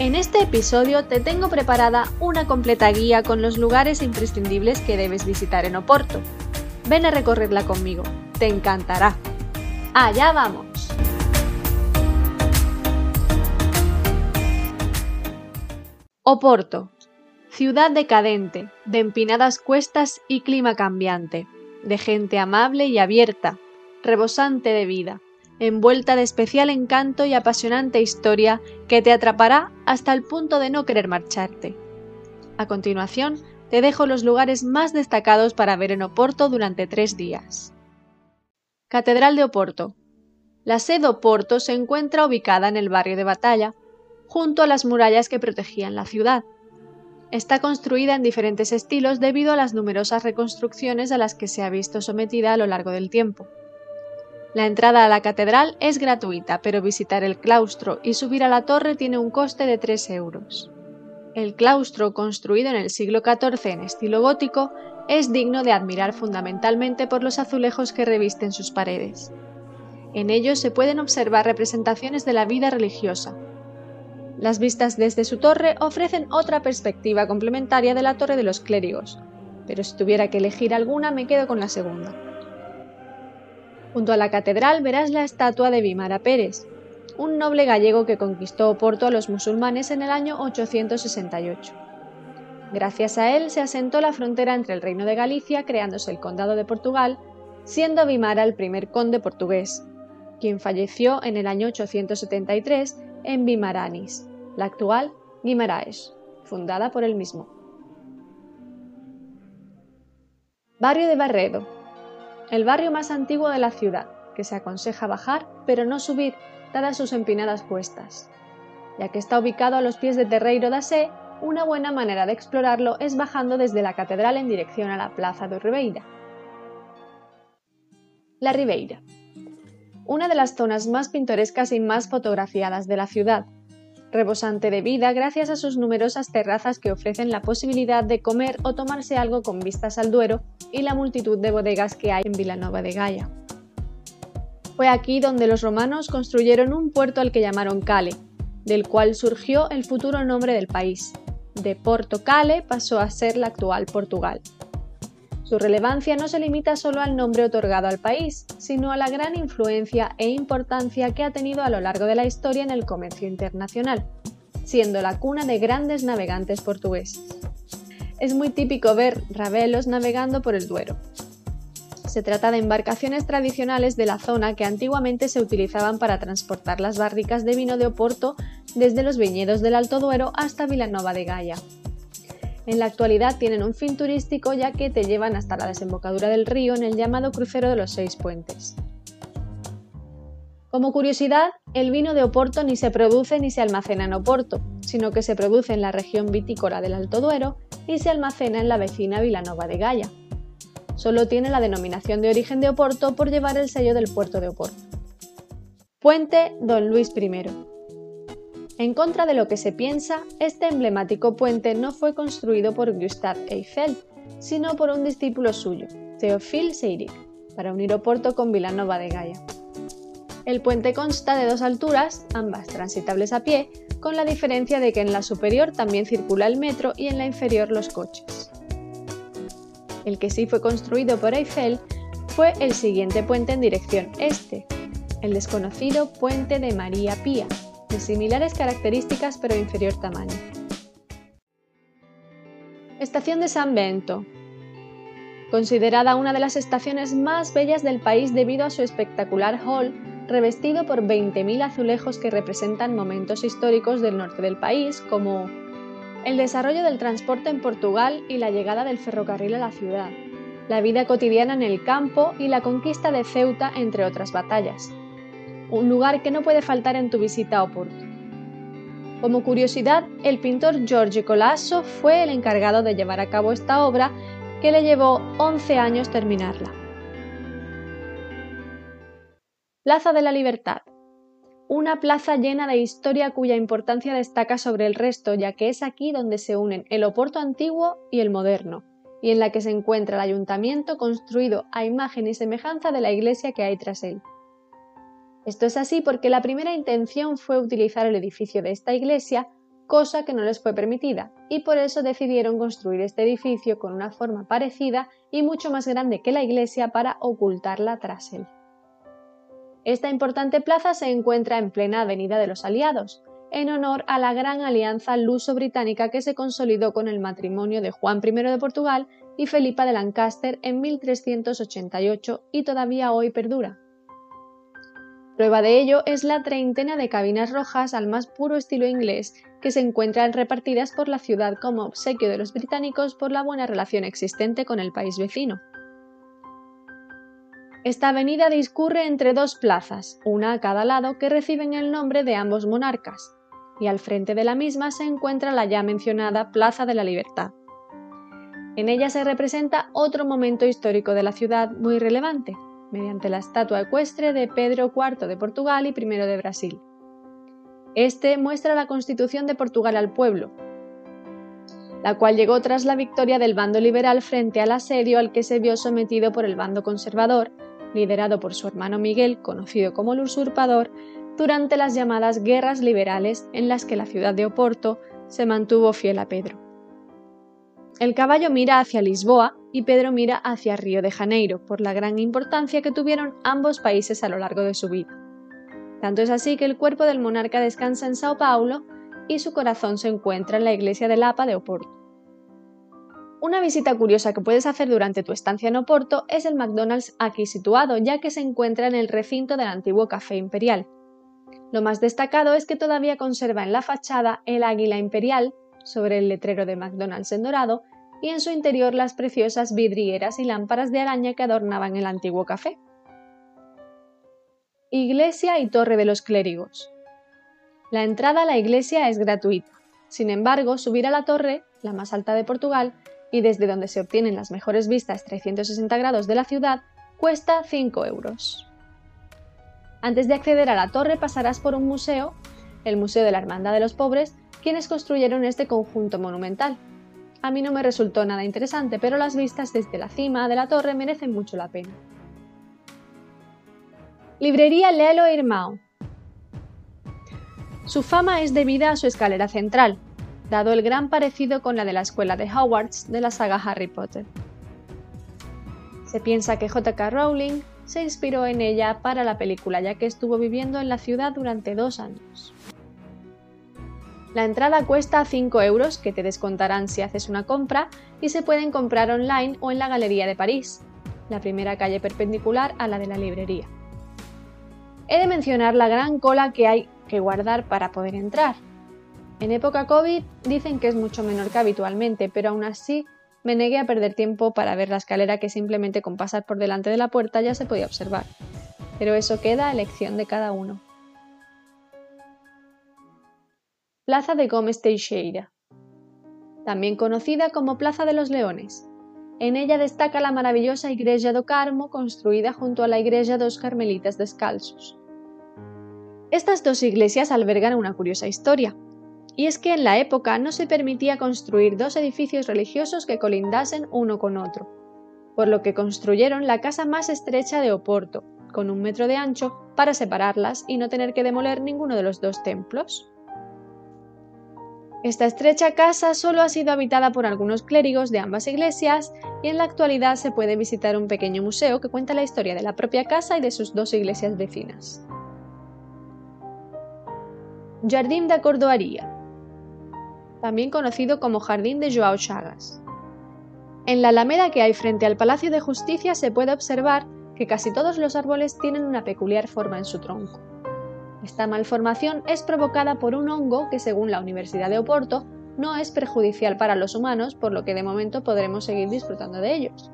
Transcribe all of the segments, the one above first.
En este episodio te tengo preparada una completa guía con los lugares imprescindibles que debes visitar en Oporto. Ven a recorrerla conmigo, te encantará. ¡Allá vamos! Oporto, ciudad decadente, de empinadas cuestas y clima cambiante, de gente amable y abierta, rebosante de vida envuelta de especial encanto y apasionante historia que te atrapará hasta el punto de no querer marcharte. A continuación, te dejo los lugares más destacados para ver en Oporto durante tres días. Catedral de Oporto. La sede de Oporto se encuentra ubicada en el barrio de Batalla, junto a las murallas que protegían la ciudad. Está construida en diferentes estilos debido a las numerosas reconstrucciones a las que se ha visto sometida a lo largo del tiempo. La entrada a la catedral es gratuita, pero visitar el claustro y subir a la torre tiene un coste de 3 euros. El claustro, construido en el siglo XIV en estilo gótico, es digno de admirar fundamentalmente por los azulejos que revisten sus paredes. En ellos se pueden observar representaciones de la vida religiosa. Las vistas desde su torre ofrecen otra perspectiva complementaria de la torre de los clérigos, pero si tuviera que elegir alguna me quedo con la segunda. Junto a la catedral verás la estatua de Vimara Pérez, un noble gallego que conquistó Oporto a los musulmanes en el año 868. Gracias a él se asentó la frontera entre el Reino de Galicia, creándose el Condado de Portugal, siendo Vimara el primer conde portugués, quien falleció en el año 873 en Vimaranis, la actual Guimaraes, fundada por él mismo. Barrio de Barredo, el barrio más antiguo de la ciudad, que se aconseja bajar, pero no subir, dadas sus empinadas cuestas. Ya que está ubicado a los pies de Terreiro da Sé, una buena manera de explorarlo es bajando desde la catedral en dirección a la plaza de Ribeira. La Ribeira. Una de las zonas más pintorescas y más fotografiadas de la ciudad, rebosante de vida gracias a sus numerosas terrazas que ofrecen la posibilidad de comer o tomarse algo con vistas al Duero y la multitud de bodegas que hay en Vilanova de Gaia. Fue aquí donde los romanos construyeron un puerto al que llamaron Cale, del cual surgió el futuro nombre del país. De Porto Cale pasó a ser la actual Portugal. Su relevancia no se limita solo al nombre otorgado al país, sino a la gran influencia e importancia que ha tenido a lo largo de la historia en el comercio internacional, siendo la cuna de grandes navegantes portugueses. Es muy típico ver rabelos navegando por el Duero. Se trata de embarcaciones tradicionales de la zona que antiguamente se utilizaban para transportar las barricas de vino de Oporto desde los viñedos del Alto Duero hasta Vilanova de Gaia. En la actualidad tienen un fin turístico ya que te llevan hasta la desembocadura del río en el llamado crucero de los seis puentes. Como curiosidad, el vino de Oporto ni se produce ni se almacena en Oporto, sino que se produce en la región vitícola del Alto Duero y se almacena en la vecina Vilanova de Gaia. Solo tiene la denominación de origen de Oporto por llevar el sello del puerto de Oporto. Puente Don Luis I. En contra de lo que se piensa, este emblemático puente no fue construido por Gustave Eiffel, sino por un discípulo suyo, Théophile Seyrig, para unir Oporto con Vilanova de Gaia. El puente consta de dos alturas, ambas transitables a pie, con la diferencia de que en la superior también circula el metro y en la inferior los coches. El que sí fue construido por Eiffel fue el siguiente puente en dirección este, el desconocido Puente de María Pía, de similares características pero inferior tamaño. Estación de San Bento. Considerada una de las estaciones más bellas del país debido a su espectacular hall, revestido por 20.000 azulejos que representan momentos históricos del norte del país, como el desarrollo del transporte en Portugal y la llegada del ferrocarril a la ciudad, la vida cotidiana en el campo y la conquista de Ceuta, entre otras batallas un lugar que no puede faltar en tu visita a Oporto. Como curiosidad, el pintor Giorgio Colasso fue el encargado de llevar a cabo esta obra que le llevó 11 años terminarla. Plaza de la Libertad. Una plaza llena de historia cuya importancia destaca sobre el resto, ya que es aquí donde se unen el Oporto antiguo y el moderno, y en la que se encuentra el ayuntamiento construido a imagen y semejanza de la iglesia que hay tras él. Esto es así porque la primera intención fue utilizar el edificio de esta iglesia, cosa que no les fue permitida, y por eso decidieron construir este edificio con una forma parecida y mucho más grande que la iglesia para ocultarla tras él. Esta importante plaza se encuentra en plena Avenida de los Aliados, en honor a la gran alianza luso-británica que se consolidó con el matrimonio de Juan I de Portugal y Felipa de Lancaster en 1388 y todavía hoy perdura. Prueba de ello es la treintena de cabinas rojas al más puro estilo inglés que se encuentran repartidas por la ciudad como obsequio de los británicos por la buena relación existente con el país vecino. Esta avenida discurre entre dos plazas, una a cada lado, que reciben el nombre de ambos monarcas, y al frente de la misma se encuentra la ya mencionada Plaza de la Libertad. En ella se representa otro momento histórico de la ciudad muy relevante, mediante la estatua ecuestre de Pedro IV de Portugal y I de Brasil. Este muestra la constitución de Portugal al pueblo, la cual llegó tras la victoria del bando liberal frente al asedio al que se vio sometido por el bando conservador, liderado por su hermano Miguel, conocido como el usurpador, durante las llamadas guerras liberales en las que la ciudad de Oporto se mantuvo fiel a Pedro. El caballo mira hacia Lisboa y Pedro mira hacia Río de Janeiro por la gran importancia que tuvieron ambos países a lo largo de su vida. Tanto es así que el cuerpo del monarca descansa en Sao Paulo y su corazón se encuentra en la iglesia de Lapa de Oporto. Una visita curiosa que puedes hacer durante tu estancia en Oporto es el McDonald's aquí situado, ya que se encuentra en el recinto del antiguo Café Imperial. Lo más destacado es que todavía conserva en la fachada el águila imperial sobre el letrero de McDonald's en dorado y en su interior las preciosas vidrieras y lámparas de araña que adornaban el antiguo café. Iglesia y Torre de los Clérigos. La entrada a la iglesia es gratuita. Sin embargo, subir a la torre, la más alta de Portugal, y desde donde se obtienen las mejores vistas 360 grados de la ciudad, cuesta 5 euros. Antes de acceder a la torre pasarás por un museo, el Museo de la Hermandad de los Pobres, quienes construyeron este conjunto monumental. A mí no me resultó nada interesante, pero las vistas desde la cima de la torre merecen mucho la pena. Librería Lelo Irmão. Su fama es debida a su escalera central, dado el gran parecido con la de la escuela de Hogwarts de la saga Harry Potter. Se piensa que J.K. Rowling se inspiró en ella para la película ya que estuvo viviendo en la ciudad durante dos años. La entrada cuesta 5 euros que te descontarán si haces una compra y se pueden comprar online o en la Galería de París, la primera calle perpendicular a la de la librería. He de mencionar la gran cola que hay que guardar para poder entrar, en época COVID dicen que es mucho menor que habitualmente, pero aún así me negué a perder tiempo para ver la escalera que simplemente con pasar por delante de la puerta ya se podía observar. Pero eso queda a elección de cada uno. Plaza de Gómez Teixeira. También conocida como Plaza de los Leones. En ella destaca la maravillosa Iglesia do Carmo construida junto a la Iglesia dos Carmelitas Descalzos. Estas dos iglesias albergan una curiosa historia y es que en la época no se permitía construir dos edificios religiosos que colindasen uno con otro, por lo que construyeron la casa más estrecha de Oporto, con un metro de ancho, para separarlas y no tener que demoler ninguno de los dos templos. Esta estrecha casa solo ha sido habitada por algunos clérigos de ambas iglesias y en la actualidad se puede visitar un pequeño museo que cuenta la historia de la propia casa y de sus dos iglesias vecinas. Jardín de Cordoaría también conocido como Jardín de Joao Chagas. En la alameda que hay frente al Palacio de Justicia se puede observar que casi todos los árboles tienen una peculiar forma en su tronco. Esta malformación es provocada por un hongo que, según la Universidad de Oporto, no es perjudicial para los humanos, por lo que de momento podremos seguir disfrutando de ellos.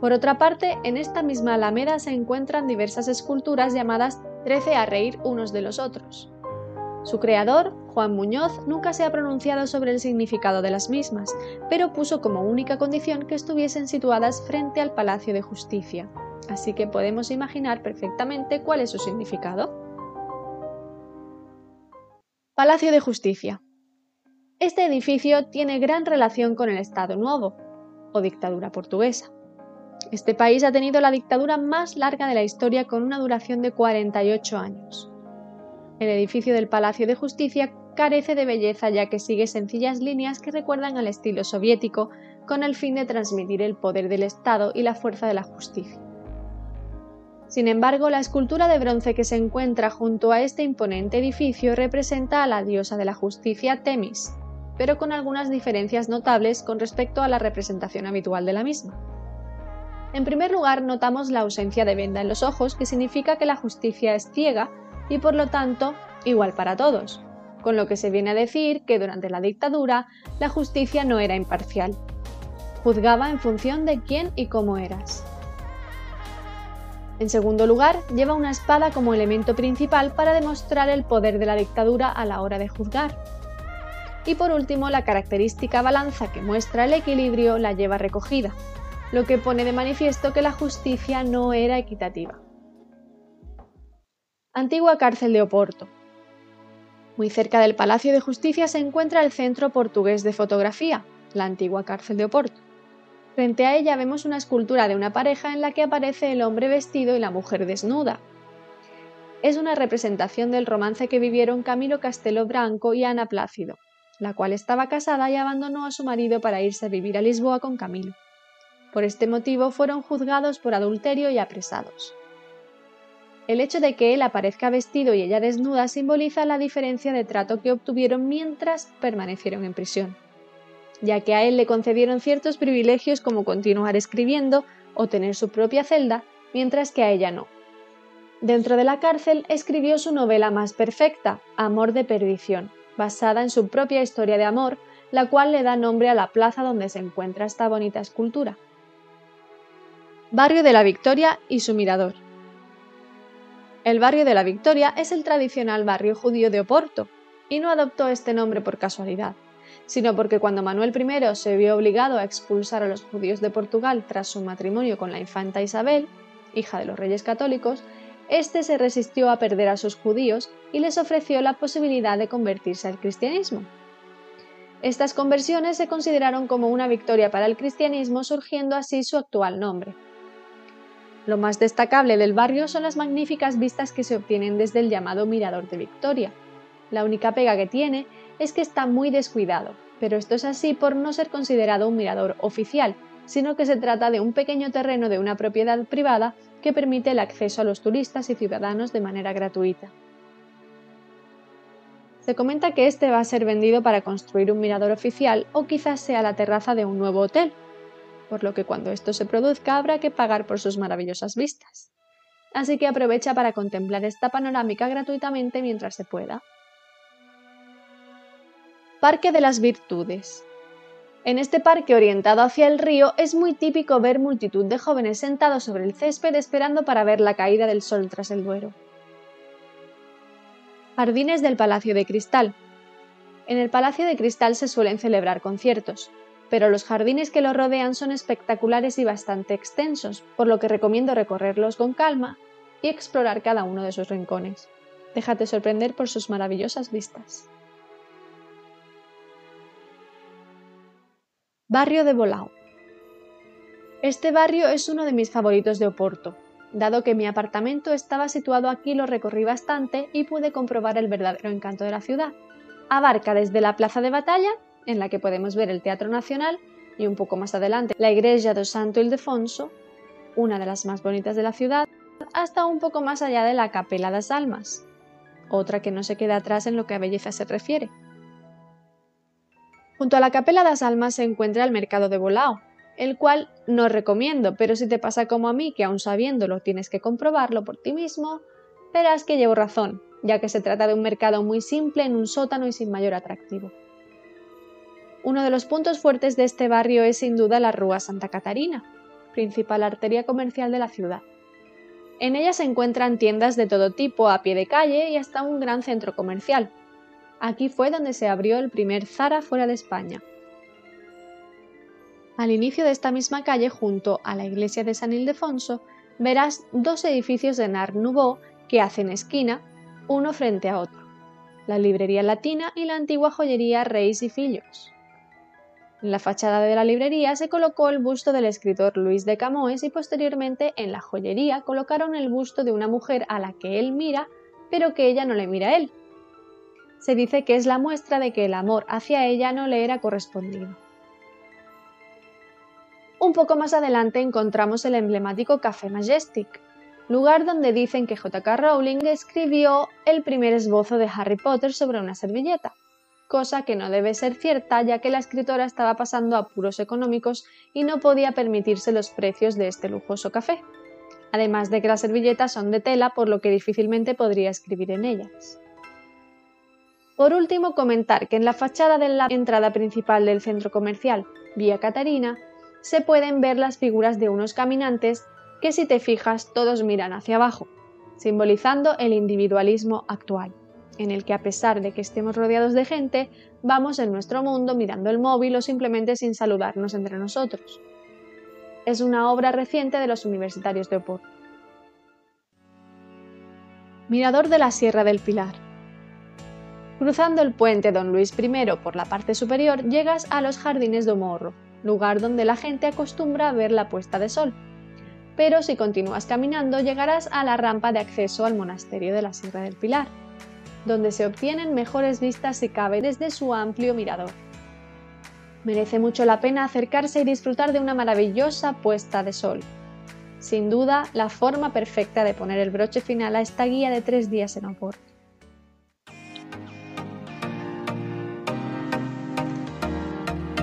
Por otra parte, en esta misma alameda se encuentran diversas esculturas llamadas Trece a reír unos de los otros. Su creador, Juan Muñoz, nunca se ha pronunciado sobre el significado de las mismas, pero puso como única condición que estuviesen situadas frente al Palacio de Justicia, así que podemos imaginar perfectamente cuál es su significado. Palacio de Justicia. Este edificio tiene gran relación con el Estado Nuevo, o dictadura portuguesa. Este país ha tenido la dictadura más larga de la historia con una duración de 48 años. El edificio del Palacio de Justicia carece de belleza ya que sigue sencillas líneas que recuerdan al estilo soviético con el fin de transmitir el poder del Estado y la fuerza de la justicia. Sin embargo, la escultura de bronce que se encuentra junto a este imponente edificio representa a la diosa de la justicia Temis, pero con algunas diferencias notables con respecto a la representación habitual de la misma. En primer lugar, notamos la ausencia de venda en los ojos, que significa que la justicia es ciega y por lo tanto igual para todos, con lo que se viene a decir que durante la dictadura la justicia no era imparcial. Juzgaba en función de quién y cómo eras. En segundo lugar, lleva una espada como elemento principal para demostrar el poder de la dictadura a la hora de juzgar. Y por último, la característica balanza que muestra el equilibrio la lleva recogida, lo que pone de manifiesto que la justicia no era equitativa. Antigua cárcel de Oporto. Muy cerca del Palacio de Justicia se encuentra el Centro Portugués de Fotografía, la antigua cárcel de Oporto. Frente a ella vemos una escultura de una pareja en la que aparece el hombre vestido y la mujer desnuda. Es una representación del romance que vivieron Camilo Castelo Branco y Ana Plácido, la cual estaba casada y abandonó a su marido para irse a vivir a Lisboa con Camilo. Por este motivo fueron juzgados por adulterio y apresados. El hecho de que él aparezca vestido y ella desnuda simboliza la diferencia de trato que obtuvieron mientras permanecieron en prisión, ya que a él le concedieron ciertos privilegios como continuar escribiendo o tener su propia celda, mientras que a ella no. Dentro de la cárcel escribió su novela más perfecta, Amor de Perdición, basada en su propia historia de amor, la cual le da nombre a la plaza donde se encuentra esta bonita escultura. Barrio de la Victoria y su mirador. El barrio de la Victoria es el tradicional barrio judío de Oporto, y no adoptó este nombre por casualidad, sino porque cuando Manuel I se vio obligado a expulsar a los judíos de Portugal tras su matrimonio con la infanta Isabel, hija de los reyes católicos, éste se resistió a perder a sus judíos y les ofreció la posibilidad de convertirse al cristianismo. Estas conversiones se consideraron como una victoria para el cristianismo, surgiendo así su actual nombre. Lo más destacable del barrio son las magníficas vistas que se obtienen desde el llamado Mirador de Victoria. La única pega que tiene es que está muy descuidado, pero esto es así por no ser considerado un mirador oficial, sino que se trata de un pequeño terreno de una propiedad privada que permite el acceso a los turistas y ciudadanos de manera gratuita. Se comenta que este va a ser vendido para construir un mirador oficial o quizás sea la terraza de un nuevo hotel, por lo que cuando esto se produzca habrá que pagar por sus maravillosas vistas. Así que aprovecha para contemplar esta panorámica gratuitamente mientras se pueda. Parque de las Virtudes. En este parque orientado hacia el río es muy típico ver multitud de jóvenes sentados sobre el césped esperando para ver la caída del sol tras el Duero. Jardines del Palacio de Cristal. En el Palacio de Cristal se suelen celebrar conciertos, pero los jardines que lo rodean son espectaculares y bastante extensos, por lo que recomiendo recorrerlos con calma y explorar cada uno de sus rincones. Déjate sorprender por sus maravillosas vistas. Barrio de Bolao. Este barrio es uno de mis favoritos de Oporto. Dado que mi apartamento estaba situado aquí, lo recorrí bastante y pude comprobar el verdadero encanto de la ciudad. Abarca desde la plaza de batalla en la que podemos ver el Teatro Nacional y un poco más adelante la Iglesia do Santo Ildefonso, una de las más bonitas de la ciudad, hasta un poco más allá de la Capela das Almas, otra que no se queda atrás en lo que a belleza se refiere. Junto a la Capela das Almas se encuentra el Mercado de Bolao, el cual no recomiendo, pero si te pasa como a mí, que aún sabiéndolo tienes que comprobarlo por ti mismo, verás que llevo razón, ya que se trata de un mercado muy simple en un sótano y sin mayor atractivo. Uno de los puntos fuertes de este barrio es sin duda la Rúa Santa Catarina, principal arteria comercial de la ciudad. En ella se encuentran tiendas de todo tipo a pie de calle y hasta un gran centro comercial, Aquí fue donde se abrió el primer Zara fuera de España. Al inicio de esta misma calle, junto a la iglesia de San Ildefonso, verás dos edificios de Art Nouveau que hacen esquina, uno frente a otro, la librería latina y la antigua joyería Reis y Fillos. En la fachada de la librería se colocó el busto del escritor Luis de Camoes y posteriormente en la joyería colocaron el busto de una mujer a la que él mira, pero que ella no le mira a él. Se dice que es la muestra de que el amor hacia ella no le era correspondido. Un poco más adelante encontramos el emblemático Café Majestic, lugar donde dicen que J.K. Rowling escribió el primer esbozo de Harry Potter sobre una servilleta cosa que no debe ser cierta ya que la escritora estaba pasando apuros económicos y no podía permitirse los precios de este lujoso café, además de que las servilletas son de tela por lo que difícilmente podría escribir en ellas. Por último, comentar que en la fachada de la entrada principal del centro comercial, Vía Catarina, se pueden ver las figuras de unos caminantes que si te fijas todos miran hacia abajo, simbolizando el individualismo actual en el que a pesar de que estemos rodeados de gente, vamos en nuestro mundo mirando el móvil o simplemente sin saludarnos entre nosotros. Es una obra reciente de los universitarios de Oporto. Mirador de la Sierra del Pilar. Cruzando el puente Don Luis I por la parte superior, llegas a los jardines de Morro, lugar donde la gente acostumbra a ver la puesta de sol. Pero si continúas caminando, llegarás a la rampa de acceso al monasterio de la Sierra del Pilar, donde se obtienen mejores vistas si cabe desde su amplio mirador. Merece mucho la pena acercarse y disfrutar de una maravillosa puesta de sol. Sin duda, la forma perfecta de poner el broche final a esta guía de tres días en Oporto.